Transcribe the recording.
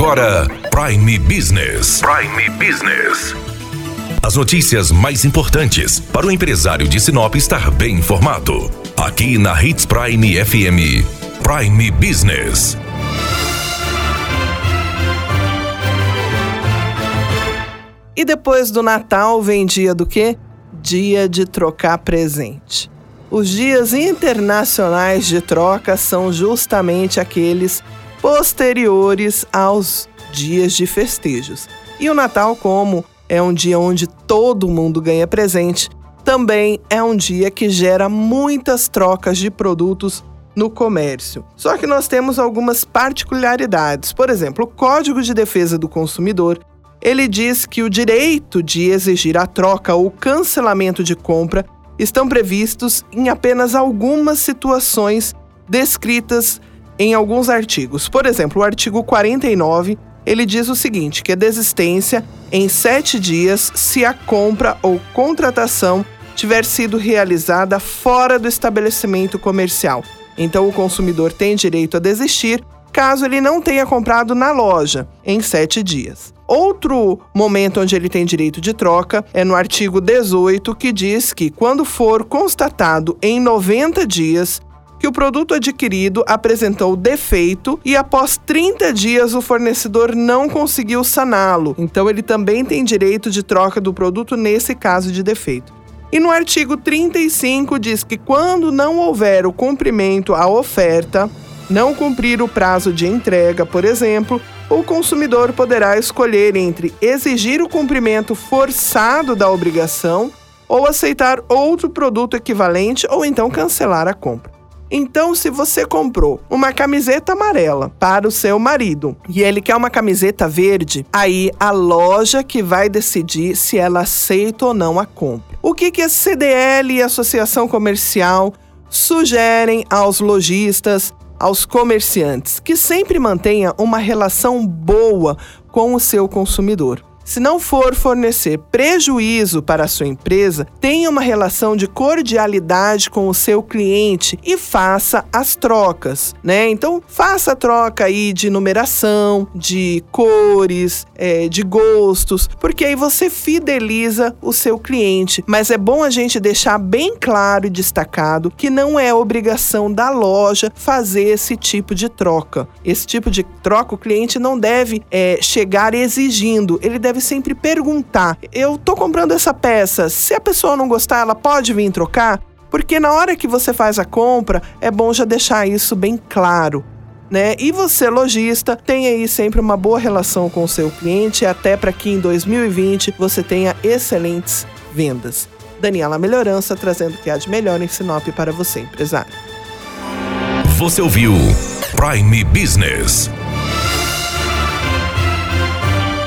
agora Prime Business. Prime Business. As notícias mais importantes para o empresário de Sinop estar bem informado. Aqui na Hits Prime FM. Prime Business. E depois do Natal vem dia do quê? Dia de trocar presente. Os dias internacionais de troca são justamente aqueles posteriores aos dias de festejos. E o Natal, como é um dia onde todo mundo ganha presente, também é um dia que gera muitas trocas de produtos no comércio. Só que nós temos algumas particularidades. Por exemplo, o Código de Defesa do Consumidor, ele diz que o direito de exigir a troca ou cancelamento de compra estão previstos em apenas algumas situações descritas em alguns artigos. Por exemplo, o artigo 49, ele diz o seguinte, que a desistência em sete dias se a compra ou contratação tiver sido realizada fora do estabelecimento comercial. Então, o consumidor tem direito a desistir caso ele não tenha comprado na loja em sete dias. Outro momento onde ele tem direito de troca é no artigo 18, que diz que, quando for constatado em 90 dias que o produto adquirido apresentou defeito e após 30 dias o fornecedor não conseguiu saná-lo. Então ele também tem direito de troca do produto nesse caso de defeito. E no artigo 35 diz que quando não houver o cumprimento à oferta, não cumprir o prazo de entrega, por exemplo, o consumidor poderá escolher entre exigir o cumprimento forçado da obrigação ou aceitar outro produto equivalente ou então cancelar a compra. Então, se você comprou uma camiseta amarela para o seu marido e ele quer uma camiseta verde, aí a loja que vai decidir se ela aceita ou não a compra. O que, que a CDL e a Associação Comercial sugerem aos lojistas, aos comerciantes que sempre mantenha uma relação boa com o seu consumidor. Se não for fornecer prejuízo para a sua empresa, tenha uma relação de cordialidade com o seu cliente e faça as trocas, né? Então, faça a troca aí de numeração, de cores, é, de gostos, porque aí você fideliza o seu cliente. Mas é bom a gente deixar bem claro e destacado que não é obrigação da loja fazer esse tipo de troca. Esse tipo de troca o cliente não deve é, chegar exigindo, ele deve deve sempre perguntar: eu tô comprando essa peça, se a pessoa não gostar, ela pode vir trocar? Porque na hora que você faz a compra, é bom já deixar isso bem claro. Né? E você, lojista, tem aí sempre uma boa relação com o seu cliente, até para que em 2020 você tenha excelentes vendas. Daniela Melhorança trazendo o que há de melhor em Sinop para você, empresário. Você ouviu Prime Business